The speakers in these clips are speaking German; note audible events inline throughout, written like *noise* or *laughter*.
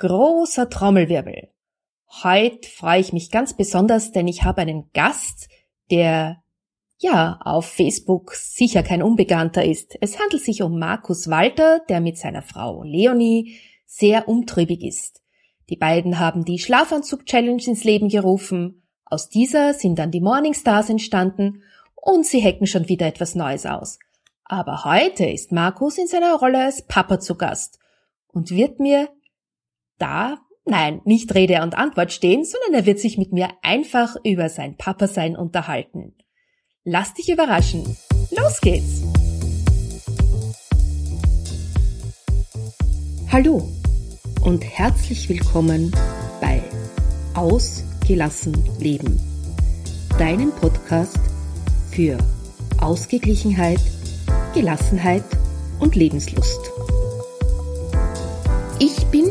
großer Trommelwirbel. Heute freue ich mich ganz besonders, denn ich habe einen Gast, der ja auf Facebook sicher kein Unbekannter ist. Es handelt sich um Markus Walter, der mit seiner Frau Leonie sehr umtriebig ist. Die beiden haben die Schlafanzug-Challenge ins Leben gerufen. Aus dieser sind dann die Morningstars entstanden und sie hacken schon wieder etwas Neues aus. Aber heute ist Markus in seiner Rolle als Papa zu Gast und wird mir da, nein, nicht Rede und Antwort stehen, sondern er wird sich mit mir einfach über sein Papa-Sein unterhalten. Lass dich überraschen. Los geht's! Hallo und herzlich willkommen bei Ausgelassen Leben, deinem Podcast für Ausgeglichenheit, Gelassenheit und Lebenslust. Ich bin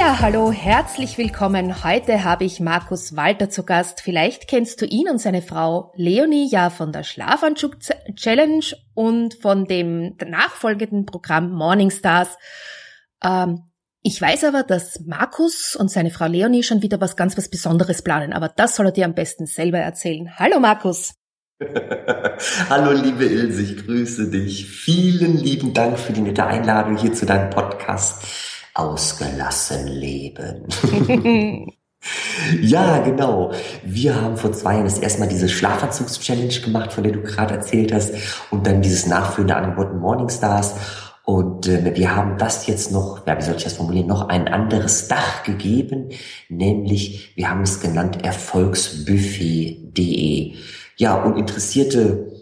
Ja, hallo, herzlich willkommen. Heute habe ich Markus Walter zu Gast. Vielleicht kennst du ihn und seine Frau Leonie ja von der Schlafanzug Challenge und von dem nachfolgenden Programm Morning Stars. Ähm, ich weiß aber, dass Markus und seine Frau Leonie schon wieder was ganz was Besonderes planen, aber das soll er dir am besten selber erzählen. Hallo Markus. *laughs* Hallo liebe Ilse, ich grüße dich. Vielen lieben Dank für die nette Einladung hier zu deinem Podcast ausgelassen leben. *laughs* ja, genau. Wir haben vor zwei Jahren das erste Mal diese Schlafanzugs-Challenge gemacht, von der du gerade erzählt hast, und dann dieses nachführende Angebot Morningstars. Und äh, wir haben das jetzt noch, ja, wie soll ich das formulieren, noch ein anderes Dach gegeben, nämlich wir haben es genannt Erfolgsbuffet.de. Ja, und interessierte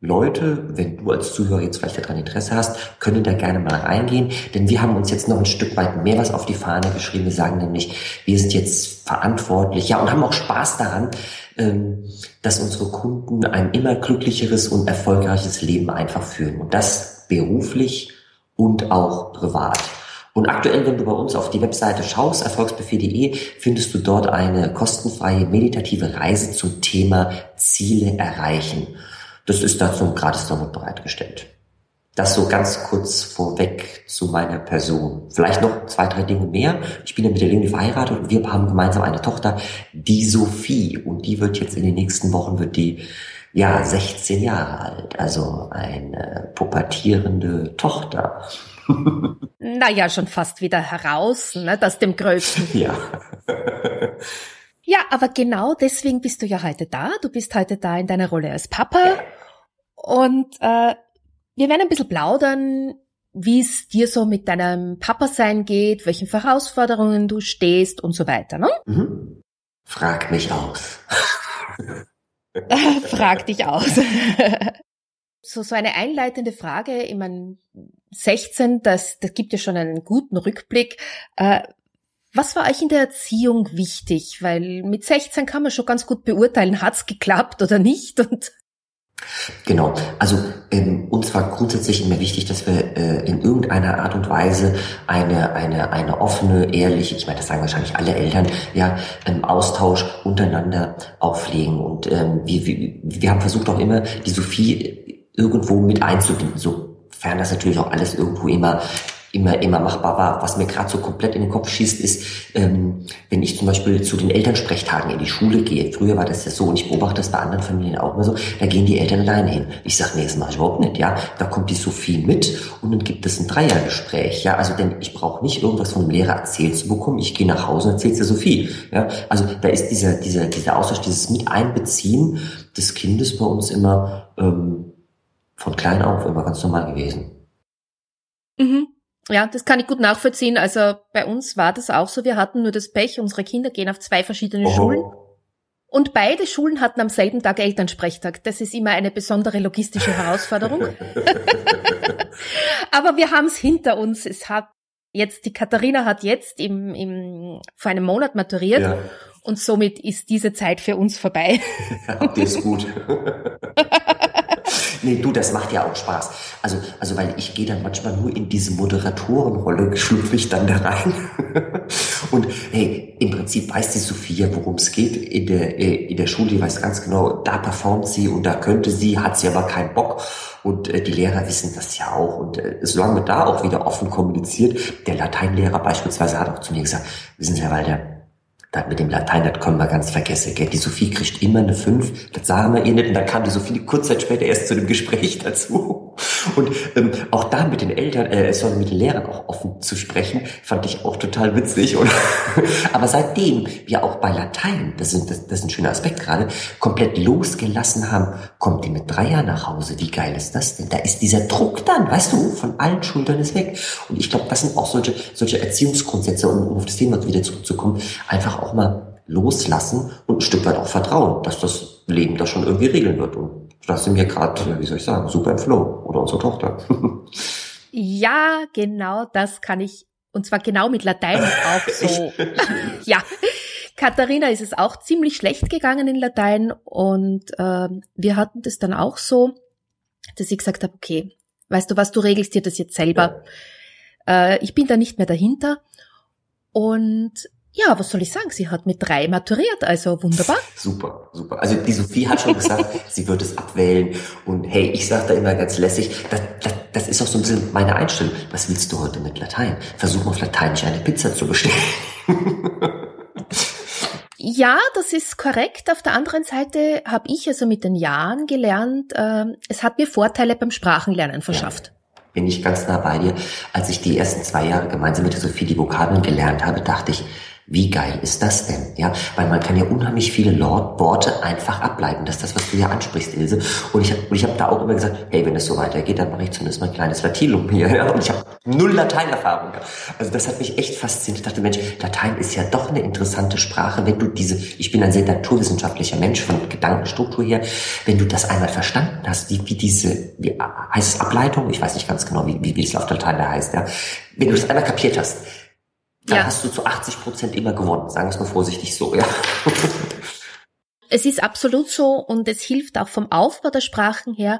Leute, wenn du als Zuhörer jetzt vielleicht daran Interesse hast, können da gerne mal reingehen, denn wir haben uns jetzt noch ein Stück weit mehr was auf die Fahne geschrieben. Wir sagen nämlich, wir sind jetzt verantwortlich, ja, und haben auch Spaß daran, ähm, dass unsere Kunden ein immer glücklicheres und erfolgreiches Leben einfach führen. Und das beruflich und auch privat. Und aktuell, wenn du bei uns auf die Webseite schaust, erfolgsbuffet.de, findest du dort eine kostenfreie meditative Reise zum Thema Ziele erreichen. Das ist da zum Gratis-Download bereitgestellt. Das so ganz kurz vorweg zu meiner Person. Vielleicht noch zwei, drei Dinge mehr. Ich bin ja mit der Leonie verheiratet und wir haben gemeinsam eine Tochter, die Sophie. Und die wird jetzt in den nächsten Wochen, wird die, ja, 16 Jahre alt. Also eine pubertierende Tochter. *laughs* naja, schon fast wieder heraus, ne, das dem Größten. *laughs* Ja. ja, aber genau deswegen bist du ja heute da. Du bist heute da in deiner Rolle als Papa. Und äh, wir werden ein bisschen plaudern, wie es dir so mit deinem Papa sein geht, welchen Herausforderungen du stehst und so weiter. Ne? Mhm. Frag mich aus. *laughs* Frag dich aus. *laughs* so, so eine einleitende Frage, ich meine, 16, das, das gibt ja schon einen guten Rückblick. Äh, was war euch in der Erziehung wichtig? Weil mit 16 kann man schon ganz gut beurteilen, hat's geklappt oder nicht. Und Genau, also ähm, uns war grundsätzlich immer wichtig, dass wir äh, in irgendeiner Art und Weise eine eine eine offene, ehrliche, ich meine, das sagen wahrscheinlich alle Eltern, ja, ähm, Austausch untereinander auflegen. Und ähm, wir, wir wir haben versucht auch immer die Sophie irgendwo mit einzubinden, sofern das natürlich auch alles irgendwo immer immer, immer machbar war. Was mir gerade so komplett in den Kopf schießt, ist, ähm, wenn ich zum Beispiel zu den Elternsprechtagen in die Schule gehe. Früher war das ja so und ich beobachte das bei anderen Familien auch immer so, da gehen die Eltern alleine hin. Ich sage, nee, das mache ich überhaupt nicht. Ja, da kommt die Sophie mit und dann gibt es ein Dreiergespräch. Ja, also denn ich brauche nicht irgendwas von dem Lehrer erzählt zu bekommen. Ich gehe nach Hause und erzähle der Sophie. Ja, also da ist dieser, dieser, dieser Austausch, dieses Miteinbeziehen des Kindes bei uns immer ähm, von klein auf immer ganz normal gewesen. Mhm. Ja, das kann ich gut nachvollziehen. Also bei uns war das auch so. Wir hatten nur das Pech, unsere Kinder gehen auf zwei verschiedene oh. Schulen. Und beide Schulen hatten am selben Tag Elternsprechtag. Das ist immer eine besondere logistische Herausforderung. *laughs* Aber wir haben es hinter uns. Es hat jetzt, die Katharina hat jetzt im, im, vor einem Monat maturiert. Ja. Und somit ist diese Zeit für uns vorbei. Habt ihr es gut. *laughs* Nee, du, das macht ja auch Spaß. Also, also weil ich gehe dann manchmal nur in diese Moderatorenrolle, schlüpfe ich dann da rein. *laughs* Und hey, im Prinzip weiß die Sophia, worum es geht in der, äh, in der Schule. Die weiß ganz genau, da performt sie und da könnte sie, hat sie aber keinen Bock. Und äh, die Lehrer wissen das ja auch. Und äh, solange man da auch wieder offen kommuniziert, der Lateinlehrer beispielsweise hat auch zu mir gesagt, wissen Sie, Herr Walder, das mit dem Latein, das können wir ganz vergessen. Gell? Die Sophie kriegt immer eine 5, das sagen wir ihr nicht. Und dann kam die Sophie kurz Zeit später erst zu dem Gespräch dazu. Und ähm, auch da mit den Eltern, äh, sondern mit den Lehrern auch offen zu sprechen, fand ich auch total witzig. Und *laughs* Aber seitdem wir auch bei Latein, das, sind, das, das ist ein schöner Aspekt gerade, komplett losgelassen haben, kommt die mit Dreier nach Hause. Wie geil ist das denn? Da ist dieser Druck dann, weißt du, von allen Schultern ist weg. Und ich glaube, das sind auch solche, solche Erziehungsgrundsätze, um, um auf das Thema wieder zurückzukommen, einfach auch mal loslassen und ein Stück weit auch vertrauen, dass das Leben das schon irgendwie regeln wird. Und da sind wir gerade, wie soll ich sagen, super im Flow oder unsere Tochter. *laughs* ja, genau das kann ich, und zwar genau mit Latein auch so. *laughs* ja. Katharina ist es auch ziemlich schlecht gegangen in Latein und äh, wir hatten das dann auch so, dass ich gesagt habe, okay, weißt du was, du regelst dir das jetzt selber. Ja. Äh, ich bin da nicht mehr dahinter. Und ja, was soll ich sagen? Sie hat mit drei maturiert, also wunderbar. *laughs* Super, super. Also die Sophie hat schon gesagt, *laughs* sie wird es abwählen. Und hey, ich sage da immer ganz lässig, das, das, das ist auch so ein bisschen meine Einstellung. Was willst du heute mit Latein? Versuch mal auf Lateinisch eine Pizza zu bestellen. *laughs* Ja, das ist korrekt. Auf der anderen Seite habe ich also mit den Jahren gelernt, äh, es hat mir Vorteile beim Sprachenlernen verschafft. Ja, bin ich ganz nah bei dir. Als ich die ersten zwei Jahre gemeinsam mit der Sophie die Vokabeln gelernt habe, dachte ich, wie geil ist das denn? Ja, weil man kann ja unheimlich viele Worte einfach ableiten. Das ist das, was du ja ansprichst, Ilse. Und ich habe ich hab da auch immer gesagt, hey, wenn es so weitergeht, dann mache ich zumindest mal ein kleines Latinum hier. Ja? Und ich habe null Lateinerfahrung. Also das hat mich echt fasziniert. Ich dachte, Mensch, Latein ist ja doch eine interessante Sprache, wenn du diese, ich bin ein sehr naturwissenschaftlicher Mensch von Gedankenstruktur her, wenn du das einmal verstanden hast, wie, wie diese, wie heißt es Ableitung? Ich weiß nicht ganz genau, wie, wie, wie es auf Latein da heißt, ja. Wenn du das einmal kapiert hast, da ja. hast du zu 80 Prozent immer gewonnen. Sagen wir es mal vorsichtig so, ja. *laughs* Es ist absolut so und es hilft auch vom Aufbau der Sprachen her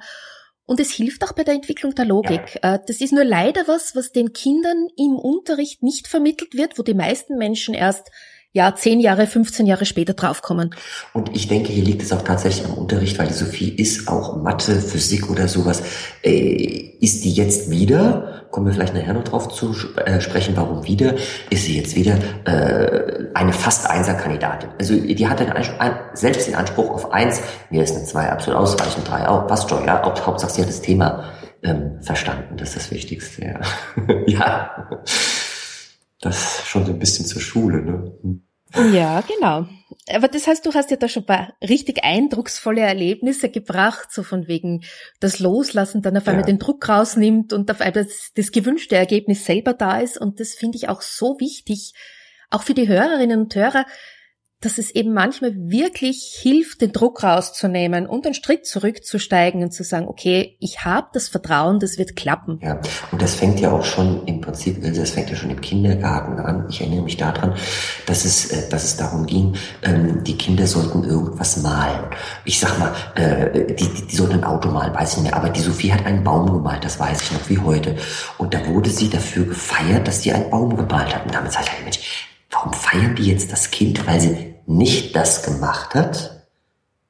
und es hilft auch bei der Entwicklung der Logik. Ja. Äh, das ist nur leider was, was den Kindern im Unterricht nicht vermittelt wird, wo die meisten Menschen erst ja, zehn Jahre, 15 Jahre später draufkommen. Und ich denke, hier liegt es auch tatsächlich am Unterricht, weil die Sophie ist auch Mathe, Physik oder sowas. Äh, ist die jetzt wieder, kommen wir vielleicht nachher noch drauf zu äh, sprechen, warum wieder, ist sie jetzt wieder äh, eine fast Einser-Kandidatin. Also die hat einen Anspruch, selbst den Anspruch auf eins, mir ist eine zwei absolut ausreichend, drei auch, passt schon, ja, Hauptsache sie hat das Thema ähm, verstanden, das ist das Wichtigste, ja. *laughs* ja. Das schon so ein bisschen zur Schule, ne? Ja, genau. Aber das heißt, du hast ja da schon ein paar richtig eindrucksvolle Erlebnisse gebracht, so von wegen das Loslassen, dann auf einmal ja. den Druck rausnimmt und auf einmal das, das gewünschte Ergebnis selber da ist. Und das finde ich auch so wichtig, auch für die Hörerinnen und Hörer, dass es eben manchmal wirklich hilft, den Druck rauszunehmen und einen Schritt zurückzusteigen und zu sagen, okay, ich habe das Vertrauen, das wird klappen. Ja, und das fängt ja auch schon im Prinzip, das fängt ja schon im Kindergarten an. Ich erinnere mich daran, dass es, äh, dass es darum ging, ähm, die Kinder sollten irgendwas malen. Ich sag mal, äh, die, die, sollten ein Auto malen, weiß ich nicht mehr, aber die Sophie hat einen Baum gemalt, das weiß ich noch wie heute. Und da wurde sie dafür gefeiert, dass sie einen Baum gemalt hat. Und damit sage ich, Mensch, Warum feiern die jetzt das Kind, weil sie nicht das gemacht hat,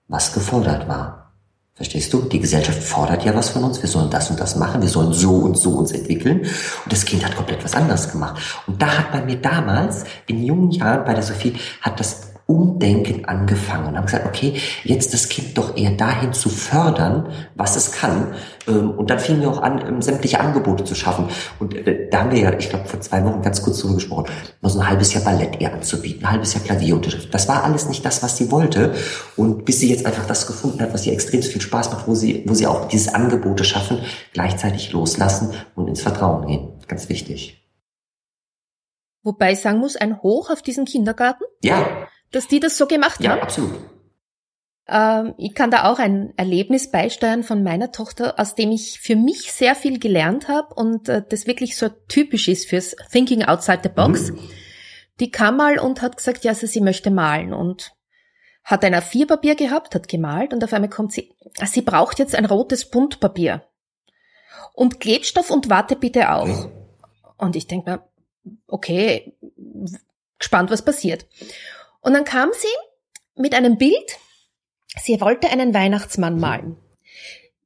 was gefordert war? Verstehst du? Die Gesellschaft fordert ja was von uns. Wir sollen das und das machen. Wir sollen so und so uns entwickeln. Und das Kind hat komplett was anderes gemacht. Und da hat bei mir damals, in jungen Jahren bei der Sophie, hat das Umdenken angefangen und haben gesagt, okay, jetzt das Kind doch eher dahin zu fördern, was es kann. Ähm, und dann fingen wir auch an, ähm, sämtliche Angebote zu schaffen. Und äh, da haben wir ja, ich glaube, vor zwei Wochen ganz kurz drüber gesprochen, mal so ein halbes Jahr Ballett ihr anzubieten, ein halbes Jahr Klavierunterricht. Das war alles nicht das, was sie wollte. Und bis sie jetzt einfach das gefunden hat, was ihr extrem viel Spaß macht, wo sie, wo sie auch diese Angebote schaffen, gleichzeitig loslassen und ins Vertrauen gehen. Ganz wichtig. Wobei ich sagen muss, ein Hoch auf diesen Kindergarten. Ja dass die das so gemacht ja, haben? Ja, absolut. Ähm, ich kann da auch ein Erlebnis beisteuern von meiner Tochter, aus dem ich für mich sehr viel gelernt habe und äh, das wirklich so typisch ist fürs Thinking Outside the Box. Mhm. Die kam mal und hat gesagt, ja, also sie möchte malen und hat ein A4-Papier gehabt, hat gemalt und auf einmal kommt sie, sie braucht jetzt ein rotes Buntpapier. Und Klebstoff und Warte bitte auch. Und ich denke mir, okay, gespannt, was passiert. Und dann kam sie mit einem Bild, sie wollte einen Weihnachtsmann malen.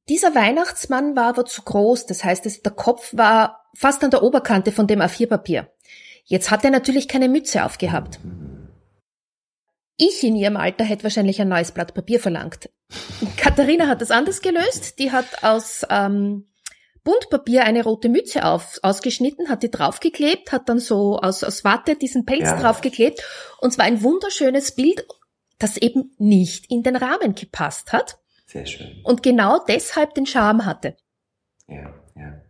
Dieser Weihnachtsmann war aber zu groß, das heißt, der Kopf war fast an der Oberkante von dem A4-Papier. Jetzt hat er natürlich keine Mütze aufgehabt. Ich in ihrem Alter hätte wahrscheinlich ein neues Blatt Papier verlangt. Katharina hat das anders gelöst. Die hat aus ähm, Buntpapier eine rote Mütze auf, ausgeschnitten, hat die draufgeklebt, hat dann so aus, aus Watte diesen Pelz ja. draufgeklebt. Und zwar ein wunderschönes Bild, das eben nicht in den Rahmen gepasst hat. Sehr schön. Und genau deshalb den Charme hatte. Ja, ja.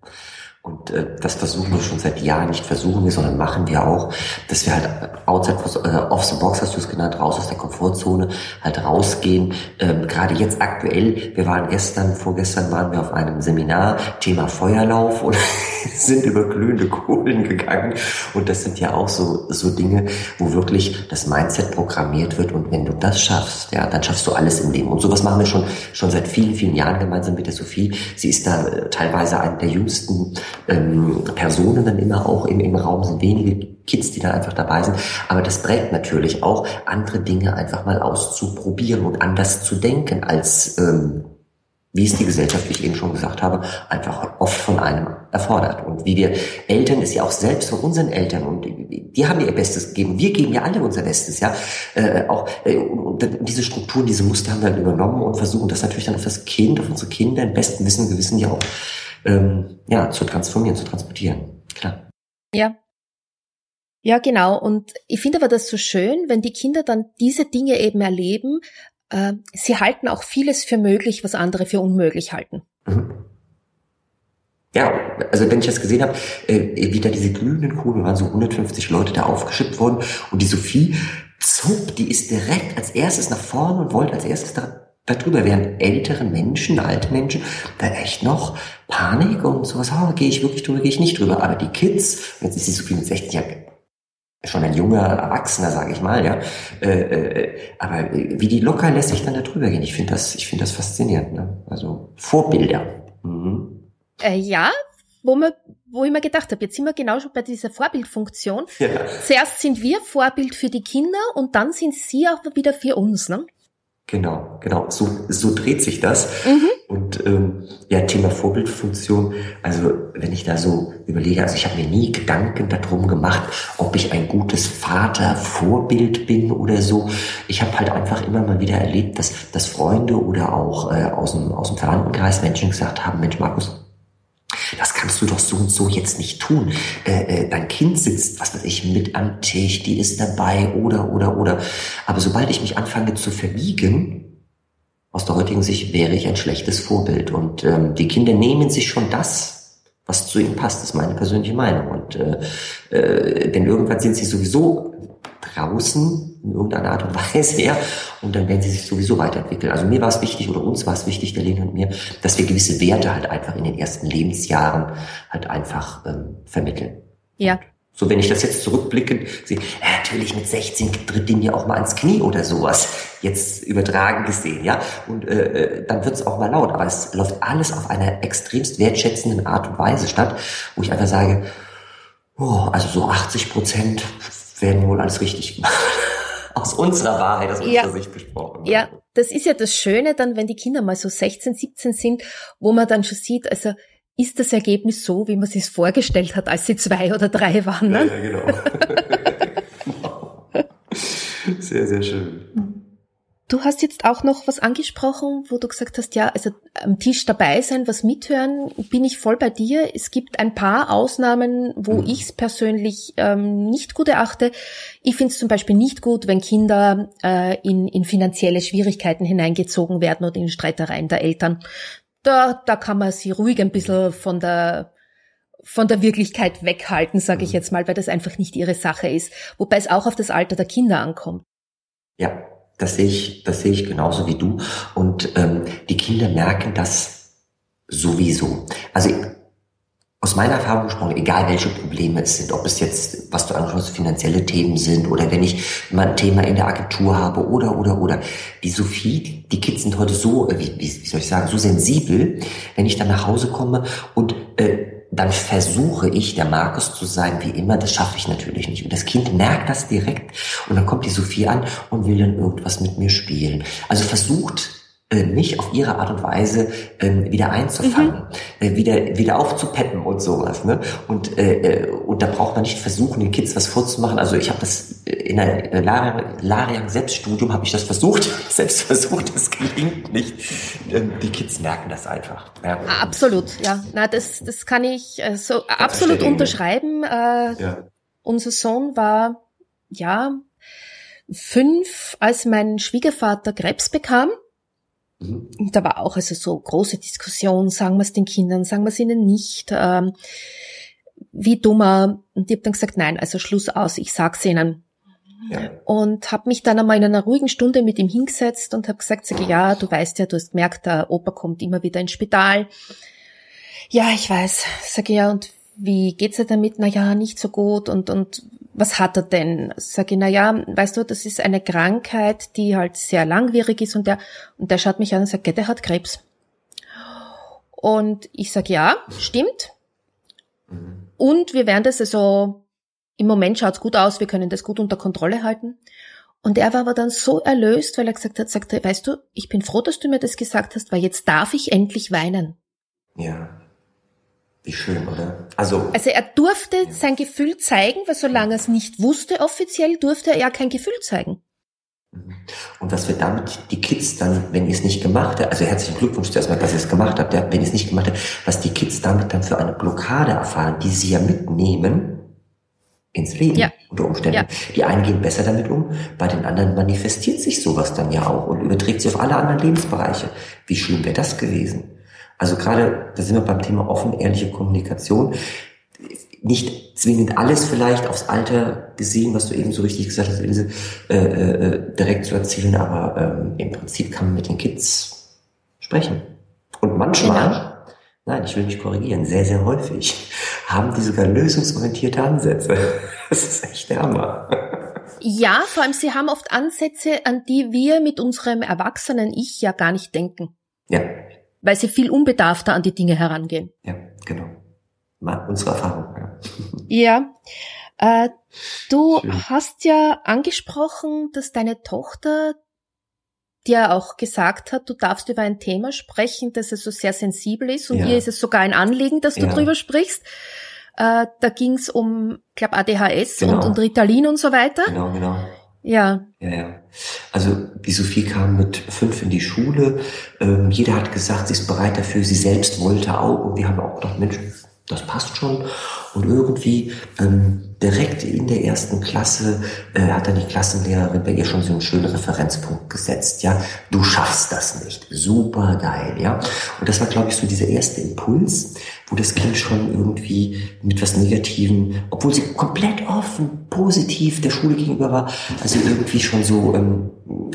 Und äh, das versuchen wir schon seit Jahren, nicht versuchen wir, sondern machen wir auch, dass wir halt outside äh, off the box, hast du es genannt, raus aus der Komfortzone, halt rausgehen. Ähm, Gerade jetzt aktuell, wir waren gestern, vorgestern waren wir auf einem Seminar, Thema Feuerlauf und *laughs* sind über glühende Kohlen gegangen. Und das sind ja auch so, so Dinge, wo wirklich das Mindset programmiert wird. Und wenn du das schaffst, ja, dann schaffst du alles im Leben. Und sowas machen wir schon, schon seit vielen, vielen Jahren gemeinsam mit der Sophie. Sie ist da äh, teilweise eine der jüngsten ähm, Personen dann immer auch im, im Raum sind, wenige Kids, die da einfach dabei sind. Aber das prägt natürlich auch, andere Dinge einfach mal auszuprobieren und anders zu denken, als ähm, wie es die Gesellschaft, wie ich eben schon gesagt habe, einfach oft von einem erfordert. Und wie wir Eltern ist ja auch selbst von unseren Eltern und die haben ihr Bestes gegeben. Wir geben ja alle unser Bestes, ja. Äh, auch äh, und diese Strukturen, diese Muster haben wir halt übernommen und versuchen das natürlich dann auf das Kind, auf unsere Kinder im besten Wissen Gewissen ja auch ähm, ja, zu transformieren, zu transportieren. Klar. Ja. Ja, genau. Und ich finde aber das so schön, wenn die Kinder dann diese Dinge eben erleben. Äh, sie halten auch vieles für möglich, was andere für unmöglich halten. Mhm. Ja, also wenn ich das gesehen habe, äh, wie da diese glühenden Kugeln waren, so 150 Leute da aufgeschippt worden und die Sophie, zup, die ist direkt als erstes nach vorne und wollte als erstes da darüber, während ältere Menschen, alte Menschen, da echt noch Panik und sowas, oh, gehe ich wirklich drüber, gehe ich nicht drüber. Aber die Kids, jetzt ist sie so viel mit 16 Jahren, schon ein junger Erwachsener, sage ich mal, ja. Äh, äh, aber wie die locker lässt sich dann da drüber gehen, ich finde das, ich finde das faszinierend. Ne? Also Vorbilder. Mhm. Äh, ja, wo man, wo ich mir gedacht habe, jetzt sind wir genau schon bei dieser Vorbildfunktion. Ja. Zuerst sind wir Vorbild für die Kinder und dann sind sie auch wieder für uns, ne? Genau, genau. So, so dreht sich das. Mhm. Und ähm, ja, Thema Vorbildfunktion. Also wenn ich da so überlege, also ich habe mir nie Gedanken darum gemacht, ob ich ein gutes Vater-Vorbild bin oder so. Ich habe halt einfach immer mal wieder erlebt, dass, dass Freunde oder auch äh, aus, dem, aus dem Verwandtenkreis Menschen gesagt haben, Mensch, Markus, das kannst du doch so und so jetzt nicht tun. Äh, äh, dein Kind sitzt, was weiß ich, mit am Tisch, die ist dabei oder, oder, oder. Aber sobald ich mich anfange zu verbiegen, aus der heutigen Sicht wäre ich ein schlechtes Vorbild. Und ähm, die Kinder nehmen sich schon das, was zu ihnen passt, ist meine persönliche Meinung. Und äh, äh, denn irgendwann sind sie sowieso draußen in irgendeiner Art und Weise, ja, und dann werden sie sich sowieso weiterentwickeln. Also mir war es wichtig oder uns war es wichtig, der Lene und mir, dass wir gewisse Werte halt einfach in den ersten Lebensjahren halt einfach ähm, vermitteln. Ja. So, wenn ich das jetzt zurückblicke, sehe, ja, natürlich mit 16 tritt den ja auch mal ans Knie oder sowas. Jetzt übertragen gesehen, ja. Und äh, äh dann wird's auch mal laut. Aber es läuft alles auf einer extremst wertschätzenden Art und Weise statt, wo ich einfach sage, oh, also so 80 Prozent werden wohl alles richtig gemacht. *laughs* aus unserer Wahrheit, aus unserer ja. Sicht gesprochen. Ja, das ist ja das Schöne dann, wenn die Kinder mal so 16, 17 sind, wo man dann schon sieht, also ist das Ergebnis so, wie man sich es vorgestellt hat, als sie zwei oder drei waren. Ne? Ja, ja, genau. genau. *laughs* Sehr, sehr schön. Du hast jetzt auch noch was angesprochen, wo du gesagt hast, ja, also am Tisch dabei sein, was mithören, bin ich voll bei dir. Es gibt ein paar Ausnahmen, wo mhm. ich es persönlich ähm, nicht gut erachte. Ich finde es zum Beispiel nicht gut, wenn Kinder äh, in, in finanzielle Schwierigkeiten hineingezogen werden oder in Streitereien der Eltern. Da, da kann man sie ruhig ein bisschen von der von der Wirklichkeit weghalten, sage ich mhm. jetzt mal, weil das einfach nicht ihre Sache ist. Wobei es auch auf das Alter der Kinder ankommt. Ja, das sehe ich, das sehe ich genauso wie du. Und ähm, die Kinder merken das sowieso. Also aus meiner Erfahrung gesprochen, egal welche Probleme es sind, ob es jetzt, was du hast, finanzielle Themen sind oder wenn ich mal ein Thema in der Agentur habe oder, oder, oder. Die Sophie, die Kids sind heute so, äh, wie, wie soll ich sagen, so sensibel, wenn ich dann nach Hause komme und äh, dann versuche ich, der Markus zu sein, wie immer. Das schaffe ich natürlich nicht. Und das Kind merkt das direkt. Und dann kommt die Sophie an und will dann irgendwas mit mir spielen. Also versucht mich auf ihre Art und Weise ähm, wieder einzufangen, mhm. äh, wieder wieder aufzupeppen und sowas. Ne? Und äh, äh, und da braucht man nicht versuchen, den Kids was vorzumachen. Also ich habe das äh, in der äh, Larian Selbststudium habe ich das versucht, *laughs* selbst versucht, es gelingt nicht. Ähm, die Kids merken das einfach. Ja. Absolut, ja. Na, das das kann ich äh, so absolut unterschreiben. Äh, ja. Unser Sohn war ja fünf, als mein Schwiegervater Krebs bekam. Mhm. Da war auch also so große Diskussion, sagen wir es den Kindern, sagen wir es ihnen nicht. Ähm, wie dummer. Und ich habe dann gesagt, nein, also Schluss aus, ich sag's ihnen. Ja. Und habe mich dann einmal in einer ruhigen Stunde mit ihm hingesetzt und habe gesagt, sage, ja, du weißt ja, du hast gemerkt, der Opa kommt immer wieder ins Spital. Ja, ich weiß. Sage ja, und wie geht's dir damit? Na ja, nicht so gut und und was hat er denn? Sag ich, na ja, weißt du, das ist eine Krankheit, die halt sehr langwierig ist und der, und der schaut mich an und sagt, der hat Krebs. Und ich sag, ja, stimmt. Und wir werden das also, im Moment schaut's gut aus, wir können das gut unter Kontrolle halten. Und er war aber dann so erlöst, weil er gesagt hat, sagte, weißt du, ich bin froh, dass du mir das gesagt hast, weil jetzt darf ich endlich weinen. Ja. Wie schön, oder? Also, also er durfte ja. sein Gefühl zeigen, weil solange er es nicht wusste offiziell, durfte er ja kein Gefühl zeigen. Mhm. Und was wir damit die Kids dann, wenn ihr es nicht gemacht habt, also herzlichen Glückwunsch zuerst mal, dass ihr es gemacht habt, ja, wenn ihr es nicht gemacht habt, was die Kids damit dann für eine Blockade erfahren, die sie ja mitnehmen ins Leben ja. unter Umständen. Ja. Die einen gehen besser damit um, bei den anderen manifestiert sich sowas dann ja auch und überträgt sich auf alle anderen Lebensbereiche. Wie schön wäre das gewesen? Also gerade, da sind wir beim Thema offen, ehrliche Kommunikation. Nicht zwingend alles vielleicht aufs Alter gesehen, was du eben so richtig gesagt hast, Ilse, äh, äh, direkt zu erzählen, aber ähm, im Prinzip kann man mit den Kids sprechen. Und manchmal, genau. nein, ich will mich korrigieren, sehr, sehr häufig haben die sogar lösungsorientierte Ansätze. *laughs* Das ist echt der Hammer. Ja, vor allem sie haben oft Ansätze, an die wir mit unserem erwachsenen Ich ja gar nicht denken. Ja, weil sie viel unbedarfter an die Dinge herangehen. Ja, genau. Mal unsere Erfahrung. Ja. *laughs* ja. Äh, du Schön. hast ja angesprochen, dass deine Tochter dir auch gesagt hat, du darfst über ein Thema sprechen, das also sehr sensibel ist und ja. ihr ist es sogar ein Anliegen, dass du ja. drüber sprichst. Äh, da ging es um, glaube ADHS genau. und, und Ritalin und so weiter. Genau, genau. Ja. Ja, ja. Also die Sophie kam mit fünf in die Schule. Ähm, jeder hat gesagt, sie ist bereit dafür. Sie selbst wollte auch. Und wir haben auch gedacht, Mensch, das passt schon. Und irgendwie ähm, direkt in der ersten Klasse äh, hat dann die Klassenlehrerin bei ihr schon so einen schönen Referenzpunkt gesetzt. Ja, du schaffst das nicht. Super geil, ja. Und das war, glaube ich, so dieser erste Impuls, wo das Kind schon irgendwie mit was Negativem, obwohl sie komplett offen, positiv der Schule gegenüber war, also irgendwie schon so ähm,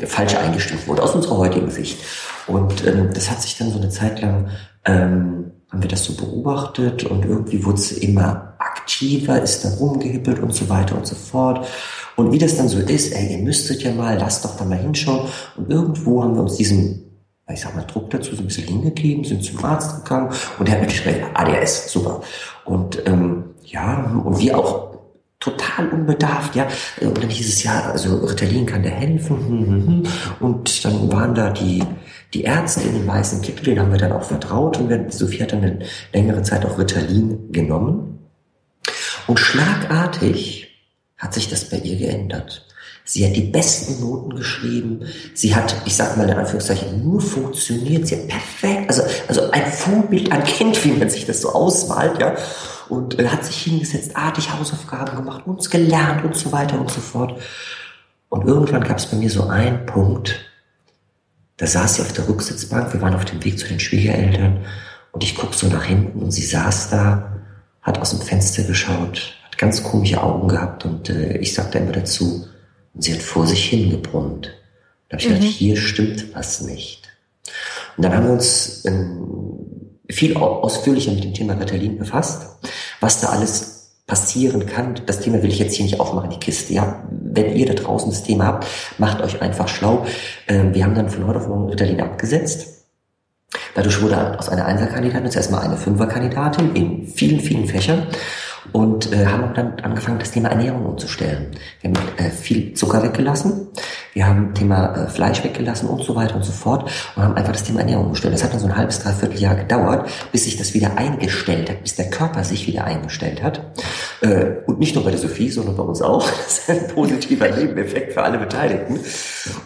falsch eingestuft wurde aus unserer heutigen Sicht. Und ähm, das hat sich dann so eine Zeit lang ähm, haben wir das so beobachtet und irgendwie wurde es immer aktiver, ist da rumgehippelt und so weiter und so fort. Und wie das dann so ist, ey, ihr müsstet ja mal, lasst doch da mal hinschauen. Und irgendwo haben wir uns diesen, ich sag mal, Druck dazu so ein bisschen hingegeben, sind zum Arzt gegangen und der hat natürlich gesagt, ADS, super. Und ähm, ja, und wir auch total unbedarft, ja. Und dann hieß es ja, also Ritalin kann dir helfen. Hm, hm, hm. Und dann waren da die die Ärzte in den weißen Kittel, denen haben wir dann auch vertraut und wir, Sophie hat dann eine längere Zeit auch Ritalin genommen. Und schlagartig hat sich das bei ihr geändert. Sie hat die besten Noten geschrieben. Sie hat, ich sage mal in Anführungszeichen, nur funktioniert. Sie hat perfekt, also, also ein Vorbild an Kind, wie man sich das so ausmalt, ja. Und äh, hat sich hingesetzt, artig Hausaufgaben gemacht, uns gelernt und so weiter und so fort. Und irgendwann gab es bei mir so einen Punkt, da saß sie auf der Rücksitzbank, wir waren auf dem Weg zu den Schwiegereltern und ich guck so nach hinten und sie saß da, hat aus dem Fenster geschaut, hat ganz komische Augen gehabt und äh, ich sagte immer dazu, und sie hat vor sich hingebrummt. Da habe ich mhm. gedacht, hier stimmt was nicht. Und dann haben wir uns ähm, viel ausführlicher mit dem Thema Ritalin befasst, was da alles passieren kann. Das Thema will ich jetzt hier nicht aufmachen, die Kiste. Ja, wenn ihr da draußen das Thema habt, macht euch einfach schlau. Ähm, wir haben dann von heute auf morgen Ritalin abgesetzt. Dadurch wurde aus einer Einserkandidatin zuerst mal eine Fünferkandidatin in vielen, vielen Fächern und äh, haben dann angefangen, das Thema Ernährung umzustellen. Wir haben äh, viel Zucker weggelassen, wir haben Thema äh, Fleisch weggelassen und so weiter und so fort und haben einfach das Thema Ernährung umgestellt. Das hat dann so ein halbes, dreiviertel Jahr gedauert, bis sich das wieder eingestellt hat, bis der Körper sich wieder eingestellt hat. Äh, und nicht nur bei der Sophie, sondern bei uns auch. *laughs* Das ist ein positiver Nebeneffekt für alle Beteiligten.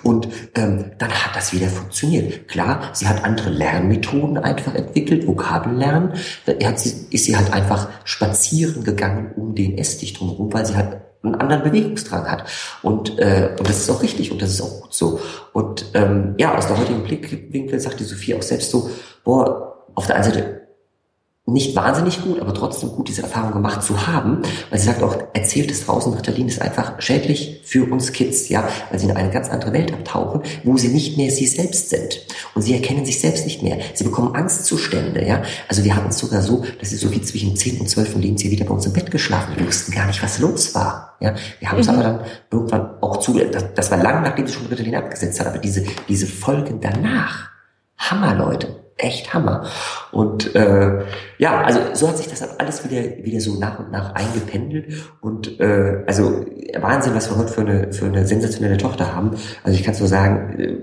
Und ähm, dann hat das wieder funktioniert. Klar, sie hat andere Lernmethoden einfach entwickelt, Vokabellernen. Er hat sie, ist sie halt einfach spazieren gegangen um den Esstisch drumherum, weil sie halt einen anderen Bewegungsdrang hat. Und, äh, und das ist auch richtig und das ist auch gut so. Und ähm, ja, aus der heutigen Blickwinkel sagt die Sophie auch selbst so, boah, auf der einen Seite nicht wahnsinnig gut, aber trotzdem gut, diese Erfahrung gemacht zu haben, weil sie sagt auch, erzähltes draußen Ritalin ist einfach schädlich für uns Kids, ja, weil sie in eine ganz andere Welt abtauchen, wo sie nicht mehr sie selbst sind. Und sie erkennen sich selbst nicht mehr. Sie bekommen Angstzustände, ja. Also wir hatten es sogar so, dass sie so wie zwischen 10 und 12 Lebensjahr wieder bei uns im Bett geschlafen. Wir wussten gar nicht, was los war, ja. Wir haben es mhm. aber dann irgendwann auch zu, das, das war lang, nachdem sie schon Ritalin abgesetzt hat, aber diese, diese Folgen danach, Hammer, Leute echt Hammer. Und äh, ja, also so hat sich das alles wieder wieder so nach und nach eingependelt und äh, also Wahnsinn, was wir heute für eine für eine sensationelle Tochter haben. Also ich kann es nur sagen, äh,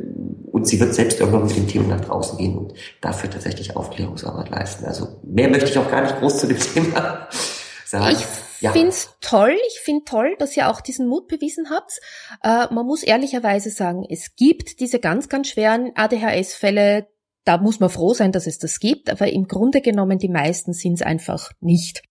und sie wird selbst irgendwann mit dem Thema nach draußen gehen und dafür tatsächlich Aufklärungsarbeit leisten. Also mehr möchte ich auch gar nicht groß zu dem *laughs* Thema sagen. Ich ja. find's toll. Ich find toll, dass ihr auch diesen Mut bewiesen habt. Äh, man muss ehrlicherweise sagen, es gibt diese ganz, ganz schweren ADHS-Fälle, da muss man froh sein, dass es das gibt, aber im Grunde genommen die meisten sind es einfach nicht.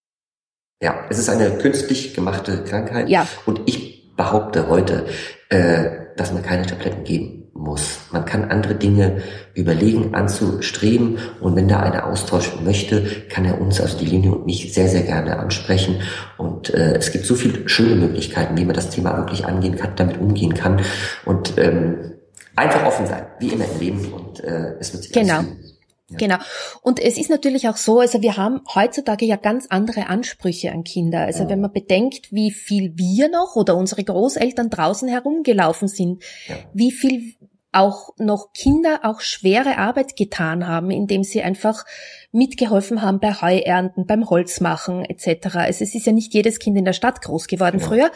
Ja, es ist eine künstlich gemachte Krankheit. Ja. Und ich behaupte heute, äh, dass man keine Tabletten geben muss. Man kann andere Dinge überlegen, anzustreben und wenn da einer austauschen möchte, kann er uns, also die Linie und mich, sehr, sehr gerne ansprechen. Und äh, es gibt so viele schöne Möglichkeiten, wie man das Thema wirklich angehen kann, damit umgehen kann. Und ähm, Einfach offen sein, wie immer im Leben und äh, es wird sich Genau. Ja. Genau. Und es ist natürlich auch so, also wir haben heutzutage ja ganz andere Ansprüche an Kinder. Also ja. wenn man bedenkt, wie viel wir noch oder unsere Großeltern draußen herumgelaufen sind, ja. wie viel auch noch Kinder auch schwere Arbeit getan haben, indem sie einfach mitgeholfen haben bei Heuernten, beim Holzmachen etc. Also es ist ja nicht jedes Kind in der Stadt groß geworden früher.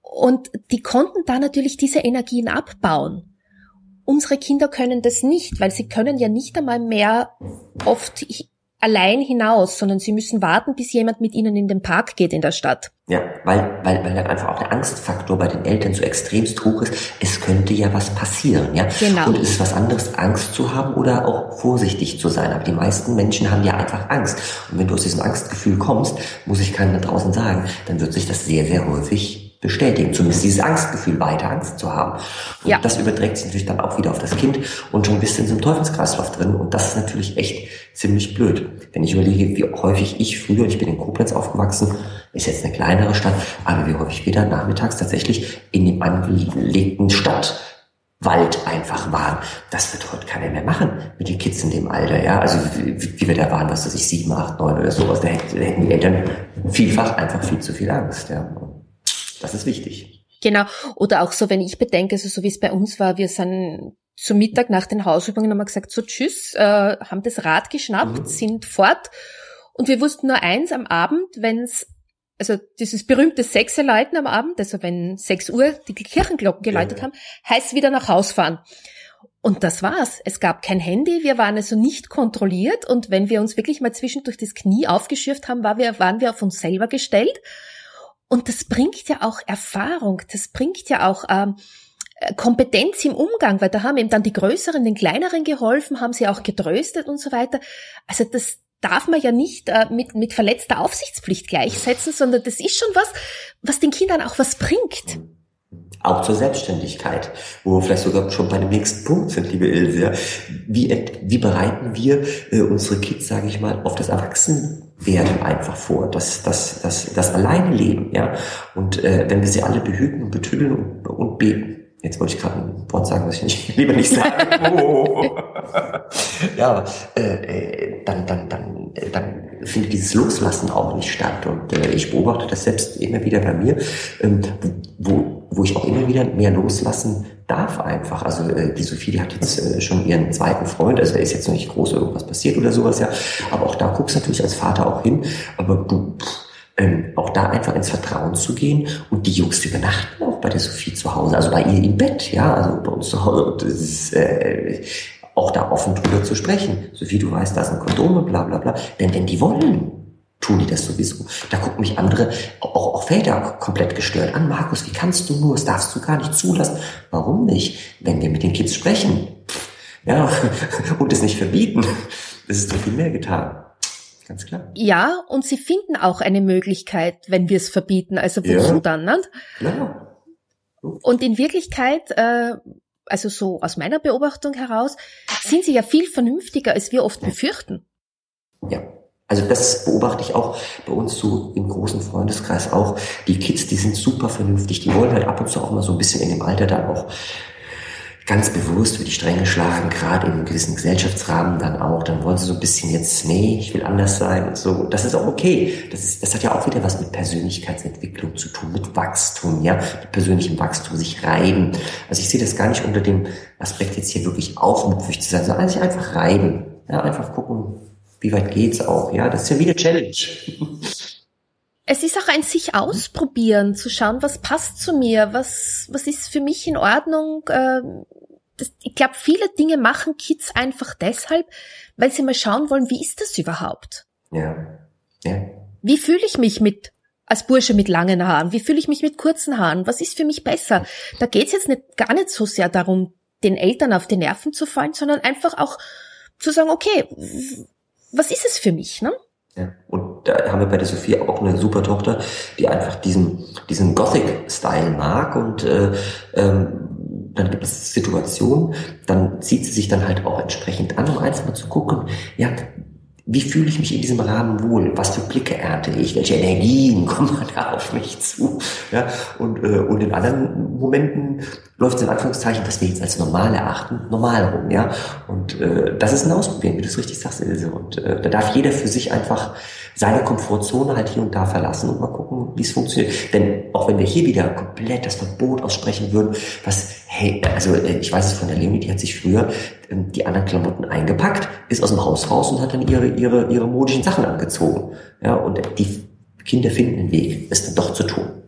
Und die konnten da natürlich diese Energien abbauen. Unsere Kinder können das nicht, weil sie können ja nicht einmal mehr oft allein hinaus, sondern sie müssen warten, bis jemand mit ihnen in den Park geht in der Stadt. Ja, weil, weil, weil dann einfach auch der Angstfaktor bei den Eltern so extremst hoch ist. Es könnte ja was passieren, ja. Genau. Und es ist was anderes, Angst zu haben oder auch vorsichtig zu sein. Aber die meisten Menschen haben ja einfach Angst. Und wenn du aus diesem Angstgefühl kommst, muss ich keinem da draußen sagen, dann wird sich das sehr, sehr häufig bestätigen, zumindest dieses Angstgefühl weiter Angst zu haben. Und ja. das überträgt sich natürlich dann auch wieder auf das Kind und schon bist du in so einem Teufelskreislauf drin und das ist natürlich echt ziemlich blöd. Wenn ich überlege, wie häufig ich früher, ich bin in Koblenz aufgewachsen, ist jetzt eine kleinere Stadt, aber wie häufig dann nachmittags tatsächlich in dem angelegten Stadtwald einfach waren. Das wird heute keiner mehr machen mit den Kids in dem Alter, ja. Also wie, wie wir da waren, was weiß ich, sieben, acht, neun oder sowas, da hätten die Eltern vielfach einfach viel zu viel Angst, ja. Das ist wichtig. Genau. Oder auch so, wenn ich bedenke, also so wie es bei uns war, wir sind zum Mittag nach den Hausübungen haben wir gesagt, so tschüss, äh, haben das Rad geschnappt, mhm. sind fort. Und wir wussten nur eins am Abend, wenn's also dieses berühmte Sechserläuten am Abend, also wenn sechs Uhr die Kirchenglocken geläutet ja. haben, heißt wieder nach Haus fahren. Und das war's. Es gab kein Handy, wir waren also nicht kontrolliert und wenn wir uns wirklich mal zwischendurch das Knie aufgeschürft haben, war wir, waren wir auf uns selber gestellt. Und das bringt ja auch Erfahrung, das bringt ja auch ähm, Kompetenz im Umgang, weil da haben eben dann die Größeren den Kleineren geholfen, haben sie auch getröstet und so weiter. Also das darf man ja nicht äh, mit, mit verletzter Aufsichtspflicht gleichsetzen, sondern das ist schon was, was den Kindern auch was bringt. Auch zur Selbstständigkeit, wo wir vielleicht sogar schon bei dem nächsten Punkt sind, liebe Ilse. Wie, wie bereiten wir äh, unsere Kids, sage ich mal, auf das Erwachsenen werden einfach vor, das, das, das, das alleine leben, ja. Und äh, wenn wir sie alle behüten und betüdeln und, und beten, Jetzt wollte ich gerade ein Wort sagen, was ich nicht, *laughs* lieber nicht sagen. Oh. *laughs* ja, äh, äh, dann, dann, dann, äh, dann findet dieses Loslassen auch nicht statt. Und äh, ich beobachte das selbst immer wieder bei mir, ähm, wo, wo ich auch immer wieder mehr loslassen darf einfach. Also äh, die Sophie, die hat jetzt äh, schon ihren zweiten Freund, also da ist jetzt noch nicht groß irgendwas passiert oder sowas, ja. Aber auch da guckst du natürlich als Vater auch hin. Aber du, ähm, auch da einfach ins Vertrauen zu gehen. Und die Jungs übernachten auch bei der Sophie zu Hause, also bei ihr im Bett, ja, also bei uns zu Hause. Und das ist, äh, auch da offen drüber zu sprechen. Sophie, du weißt, da sind Kondome, bla bla bla. Denn wenn die wollen, tun die das sowieso. Da gucken mich andere, auch, auch Väter, komplett gestört an. Markus, wie kannst du nur? Das darfst du gar nicht zulassen. Warum nicht? Wenn wir mit den Kids sprechen. Ja, *laughs* und es nicht verbieten. Das ist doch viel mehr getan. Ganz klar. Ja, und sie finden auch eine Möglichkeit, wenn wir es verbieten. Also wozu ja, dann? Ne? Klar. Und in Wirklichkeit, äh, also so aus meiner Beobachtung heraus, sind sie ja viel vernünftiger, als wir oft befürchten. Ja. Also das beobachte ich auch bei uns so im großen Freundeskreis auch. Die Kids, die sind super vernünftig, die wollen halt ab und zu auch mal so ein bisschen in dem Alter dann auch ganz bewusst über die Stränge schlagen, gerade in einem gewissen Gesellschaftsrahmen dann auch, dann wollen sie so ein bisschen jetzt, nee, ich will anders sein und so. Das ist auch okay. Das, ist, das hat ja auch wieder was mit Persönlichkeitsentwicklung zu tun, mit Wachstum, ja, mit persönlichem Wachstum, sich reiben. Also ich sehe das gar nicht unter dem Aspekt jetzt hier wirklich aufmüpfig zu sein, sondern sich einfach reiben. Ja, einfach gucken, wie weit geht's auch, ja. Das ist ja wieder Challenge. Es ist auch ein sich ausprobieren, zu schauen, was passt zu mir, was, was ist für mich in Ordnung. Ähm, das, ich glaube, viele Dinge machen Kids einfach deshalb, weil sie mal schauen wollen, wie ist das überhaupt? Ja. ja. Wie fühle ich mich mit als Bursche mit langen Haaren? Wie fühle ich mich mit kurzen Haaren? Was ist für mich besser? Da geht's jetzt nicht gar nicht so sehr darum, den Eltern auf die Nerven zu fallen, sondern einfach auch zu sagen, okay, was ist es für mich? Ne? Ja. Und da haben wir bei der Sophie auch eine super Tochter, die einfach diesen, diesen Gothic-Style mag und äh, ähm, dann gibt es Situationen, dann zieht sie sich dann halt auch entsprechend an, um einfach mal zu gucken, ja, wie fühle ich mich in diesem Rahmen wohl? Was für Blicke ernte ich? Welche Energien *laughs* kommen da auf mich zu? Ja, und, äh, und in anderen Momenten läuft es in Anführungszeichen, was wir jetzt als normal erachten, normal rum. Ja, und äh, das ist ein Ausprobieren, wie du es richtig sagst, Ilse. Und äh, da darf jeder für sich einfach seine Komfortzone halt hier und da verlassen und mal gucken, wie es funktioniert. Denn auch wenn wir hier wieder komplett das Verbot aussprechen würden, was, hey, also äh, ich weiß es von der Leonie, die hat sich früher die anderen Klamotten eingepackt, ist aus dem Haus raus und hat dann ihre, ihre, ihre modischen Sachen angezogen. Ja, und die Kinder finden den Weg, es dann doch zu tun.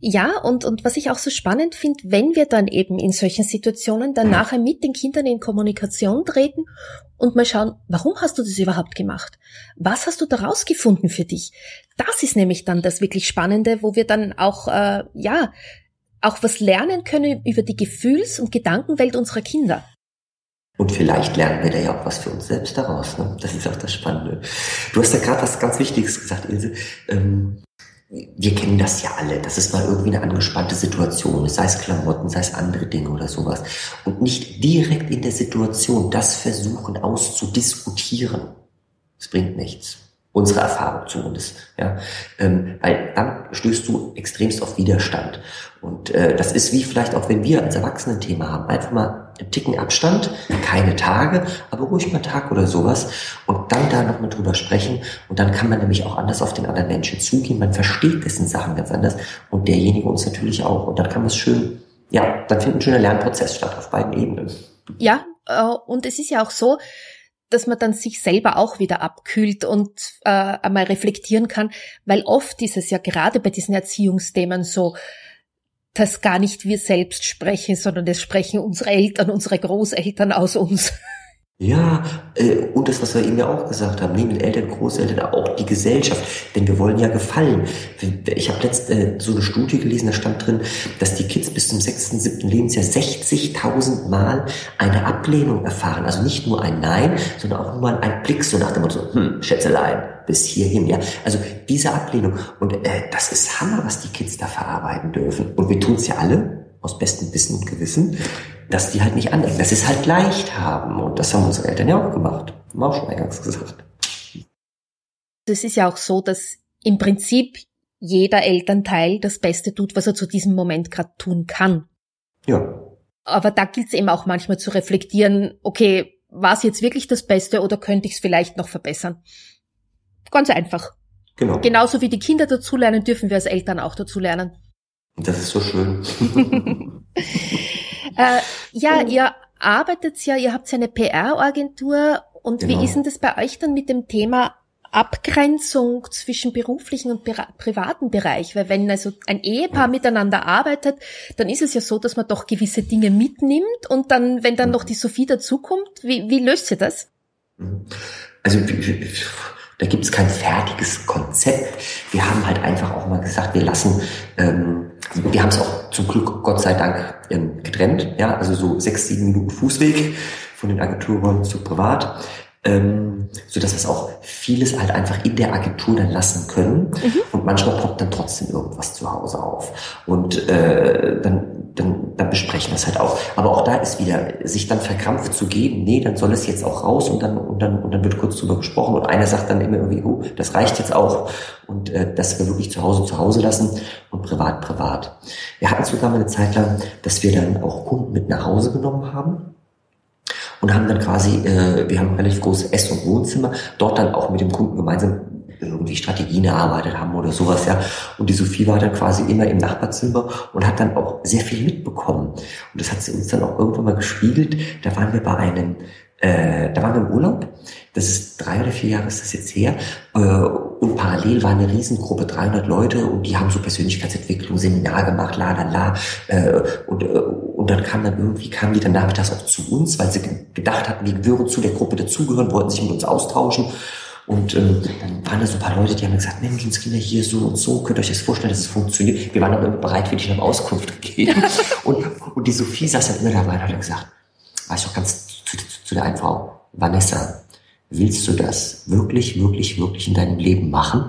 Ja, und, und was ich auch so spannend finde, wenn wir dann eben in solchen Situationen dann nachher mit den Kindern in Kommunikation treten und mal schauen, warum hast du das überhaupt gemacht? Was hast du daraus gefunden für dich? Das ist nämlich dann das wirklich Spannende, wo wir dann auch, äh, ja, auch was lernen können über die Gefühls- und Gedankenwelt unserer Kinder. Und vielleicht lernen wir da ja auch was für uns selbst daraus. Ne? Das ist auch das Spannende. Du hast ja gerade was ganz Wichtiges gesagt, Ilse. Ähm, wir kennen das ja alle, dass es mal irgendwie eine angespannte Situation ist, sei es Klamotten, sei es andere Dinge oder sowas. Und nicht direkt in der Situation das versuchen auszudiskutieren. Es bringt nichts. Unsere Erfahrung zumindest. Ja? Ähm, weil dann stößt du extremst auf Widerstand. Und äh, das ist wie vielleicht auch, wenn wir als Erwachsene ein Thema haben. Einfach mal einen Ticken Abstand, keine Tage, aber ruhig mal einen Tag oder sowas. Und dann da nochmal drüber sprechen. Und dann kann man nämlich auch anders auf den anderen Menschen zugehen. Man versteht dessen Sachen ganz anders. Und derjenige uns natürlich auch. Und dann kann man es schön, ja, dann findet ein schöner Lernprozess statt auf beiden Ebenen. Ja, äh, und es ist ja auch so, dass man dann sich selber auch wieder abkühlt und äh, einmal reflektieren kann, weil oft ist es ja gerade bei diesen Erziehungsthemen so, dass gar nicht wir selbst sprechen, sondern es sprechen unsere Eltern, unsere Großeltern aus uns. Ja, äh, und das, was wir eben ja auch gesagt haben, neben den Eltern, Großeltern, auch die Gesellschaft, denn wir wollen ja gefallen. Ich habe letzt äh, so eine Studie gelesen, da stand drin, dass die Kids bis zum sechsten, siebten Lebensjahr 60.000 Mal eine Ablehnung erfahren. Also nicht nur ein Nein, sondern auch nur mal ein Blick so nach dem Motto, hm, Schätzelein, bis hierhin, ja. Also diese Ablehnung. Und äh, das ist Hammer, was die Kids da verarbeiten dürfen. Und wir tun es ja alle, aus bestem Wissen und Gewissen dass die halt nicht anecken, dass sie es halt leicht haben. Und das haben unsere Eltern ja auch gemacht. Haben wir auch schon eingangs gesagt. Es ist ja auch so, dass im Prinzip jeder Elternteil das Beste tut, was er zu diesem Moment gerade tun kann. Ja. Aber da gilt es eben auch manchmal zu reflektieren, okay, war es jetzt wirklich das Beste oder könnte ich es vielleicht noch verbessern? Ganz einfach. Genau. Genauso wie die Kinder dazulernen, dürfen wir als Eltern auch dazulernen. Das ist so schön. *laughs* äh, ja, ihr arbeitet ja, ihr habt ja eine PR-Agentur und genau. wie ist denn das bei euch dann mit dem Thema Abgrenzung zwischen beruflichen und privaten Bereich, weil wenn also ein Ehepaar ja. miteinander arbeitet, dann ist es ja so, dass man doch gewisse Dinge mitnimmt und dann, wenn dann noch die Sophie dazukommt, wie, wie löst ihr das? Mhm. Also da gibt es kein fertiges Konzept. Wir haben halt einfach auch mal gesagt, wir lassen, ähm, wir haben es auch zum Glück Gott sei Dank ähm, getrennt, ja, also so sechs, sieben Minuten Fußweg von den Agenturräumen zu privat ähm, so dass wir es auch vieles halt einfach in der Agentur dann lassen können. Mhm. Und manchmal poppt dann trotzdem irgendwas zu Hause auf. Und äh, dann, dann, besprechen es halt auch. Aber auch da ist wieder, sich dann verkrampft zu geben, nee, dann soll es jetzt auch raus und dann, und dann, und dann wird kurz drüber gesprochen und einer sagt dann immer irgendwie, oh, das reicht jetzt auch. Und äh, dass wir wirklich zu Hause zu Hause lassen und privat privat. Wir hatten sogar mal eine Zeit lang, dass wir dann auch Kunden mit nach Hause genommen haben und haben dann quasi, äh, wir haben ein relativ großes Ess- und Wohnzimmer, dort dann auch mit dem Kunden gemeinsam irgendwie Strategien erarbeitet haben oder sowas, ja. Und die Sophie war dann quasi immer im Nachbarzimmer und hat dann auch sehr viel mitbekommen. Und das hat sie uns dann auch irgendwann mal gespiegelt. Da waren wir bei einem äh, da waren wir im Urlaub, das ist drei oder vier Jahre ist das jetzt her, äh, und parallel war eine Riesengruppe, 300 Leute, und die haben so Persönlichkeitsentwicklung, Seminar gemacht, la la la, äh, und, äh, und dann kam dann irgendwie, kamen die dann nachmittags auch zu uns, weil sie gedacht hatten, wir würden zu der Gruppe dazugehören, wollten sich mit uns austauschen, und ähm, dann waren da so ein paar Leute, die haben gesagt, Menschenskinder hier so und so, könnt ihr euch das vorstellen, dass es funktioniert. Wir waren dann immer bereit, wirklich eine Auskunft gegeben. *laughs* und, und die Sophie saß dann immer dabei und hat gesagt, war ich doch ganz zu, zu der einen Frau, Vanessa, willst du das wirklich, wirklich, wirklich in deinem Leben machen?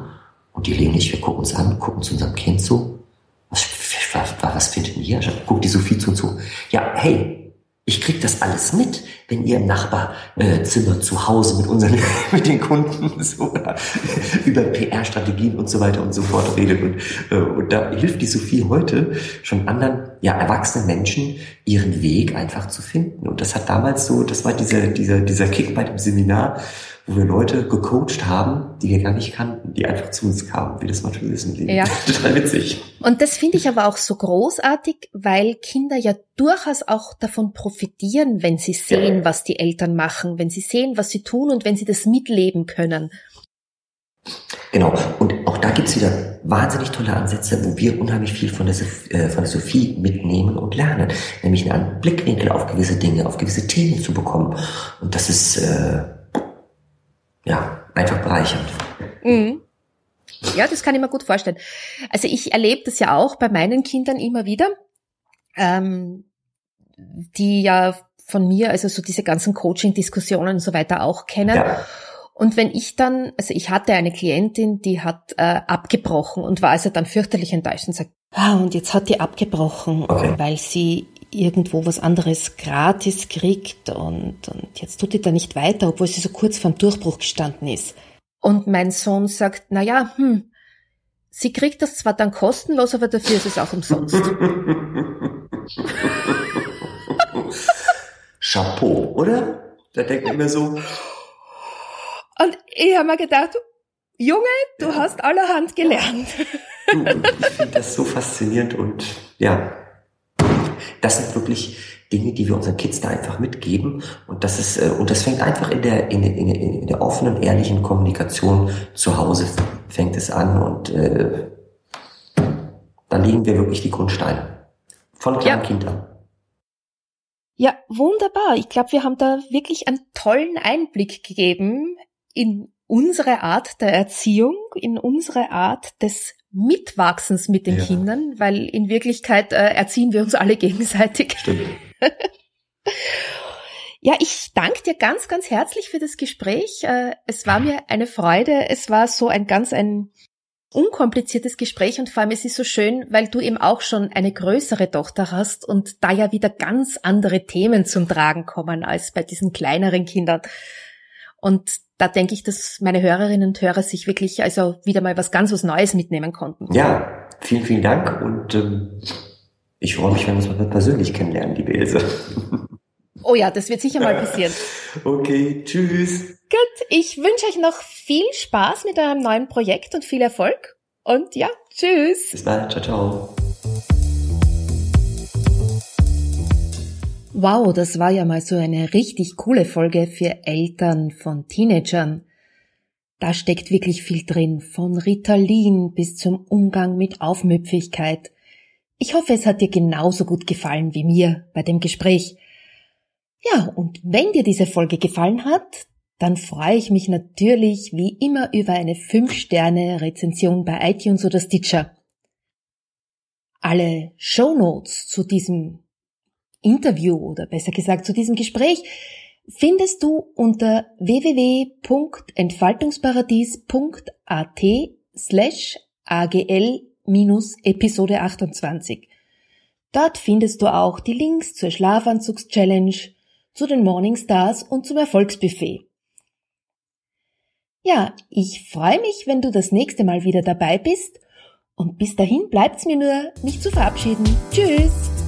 Und die lehnen nicht, wir gucken uns an, gucken zu unserem Kind zu. Was, was, was finden ihr? Guckt die Sophie zu und zu. Ja, hey, ich krieg das alles mit, wenn ihr im Nachbarzimmer äh, zu Hause mit unseren, *laughs* mit den Kunden *laughs* so über PR-Strategien und so weiter und so fort redet. Und, äh, und da hilft die Sophie heute schon anderen, ja, erwachsenen Menschen ihren Weg einfach zu finden. Und das hat damals so, das war dieser, dieser, dieser Kick bei dem Seminar, wo wir Leute gecoacht haben, die wir gar nicht kannten, die einfach zu uns kamen, wie das manchmal ist im Leben. Ja. *laughs* Total witzig. Und das finde ich aber auch so großartig, weil Kinder ja durchaus auch davon profitieren, wenn sie sehen, ja. was die Eltern machen, wenn sie sehen, was sie tun und wenn sie das mitleben können. Genau. Und auch da gibt's wieder wahnsinnig tolle Ansätze, wo wir unheimlich viel von der, äh, von der Sophie mitnehmen und lernen. Nämlich einen Blickwinkel auf gewisse Dinge, auf gewisse Themen zu bekommen. Und das ist, äh, ja, einfach bereichernd. Mhm. Ja, das kann ich mir gut vorstellen. Also ich erlebe das ja auch bei meinen Kindern immer wieder, ähm, die ja von mir, also so diese ganzen Coaching-Diskussionen und so weiter auch kennen. Ja. Und wenn ich dann, also ich hatte eine Klientin, die hat äh, abgebrochen und war also dann fürchterlich enttäuscht und sagt, ah, und jetzt hat die abgebrochen, okay. weil sie irgendwo was anderes gratis kriegt und, und jetzt tut die da nicht weiter, obwohl sie so kurz vorm Durchbruch gestanden ist. Und mein Sohn sagt, na ja, hm, sie kriegt das zwar dann kostenlos, aber dafür ist es auch umsonst. *laughs* Chapeau, oder? Da denkt man immer so. Und ich habe mir gedacht, Junge, du ja. hast allerhand gelernt. Du, ich finde das so faszinierend und ja, das sind wirklich Dinge, die wir unseren Kids da einfach mitgeben. Und das ist, äh, und das fängt einfach in der, in, in, in der offenen, ehrlichen Kommunikation zu Hause fängt es an und äh, da legen wir wirklich die Grundsteine. Von kleinen ja. Kindern. Ja, wunderbar. Ich glaube, wir haben da wirklich einen tollen Einblick gegeben in unsere Art der Erziehung, in unsere Art des Mitwachsens mit den ja. Kindern, weil in Wirklichkeit äh, erziehen wir uns alle gegenseitig. Stimmt. *laughs* ja, ich danke dir ganz, ganz herzlich für das Gespräch. Äh, es war mir eine Freude. Es war so ein ganz ein unkompliziertes Gespräch und vor allem es ist so schön, weil du eben auch schon eine größere Tochter hast und da ja wieder ganz andere Themen zum Tragen kommen als bei diesen kleineren Kindern. Und da denke ich, dass meine Hörerinnen und Hörer sich wirklich also wieder mal was ganz was Neues mitnehmen konnten. Ja, vielen, vielen Dank und ähm, ich freue mich, wenn wir uns mal persönlich kennenlernen, liebe Ilse. Oh ja, das wird sicher mal passieren. *laughs* Okay, tschüss. Gut, ich wünsche euch noch viel Spaß mit eurem neuen Projekt und viel Erfolg. Und ja, tschüss. Bis bald, ciao, ciao. Wow, das war ja mal so eine richtig coole Folge für Eltern von Teenagern. Da steckt wirklich viel drin, von Ritalin bis zum Umgang mit Aufmüpfigkeit. Ich hoffe, es hat dir genauso gut gefallen wie mir bei dem Gespräch. Ja, und wenn dir diese Folge gefallen hat, dann freue ich mich natürlich wie immer über eine 5-Sterne-Rezension bei iTunes oder Stitcher. Alle Show Notes zu diesem Interview oder besser gesagt zu diesem Gespräch findest du unter www.entfaltungsparadies.at slash agl-episode 28. Dort findest du auch die Links zur Schlafanzugs-Challenge, zu den Morningstars und zum Erfolgsbuffet. Ja, ich freue mich, wenn du das nächste Mal wieder dabei bist und bis dahin bleibt's mir nur, mich zu verabschieden. Tschüss!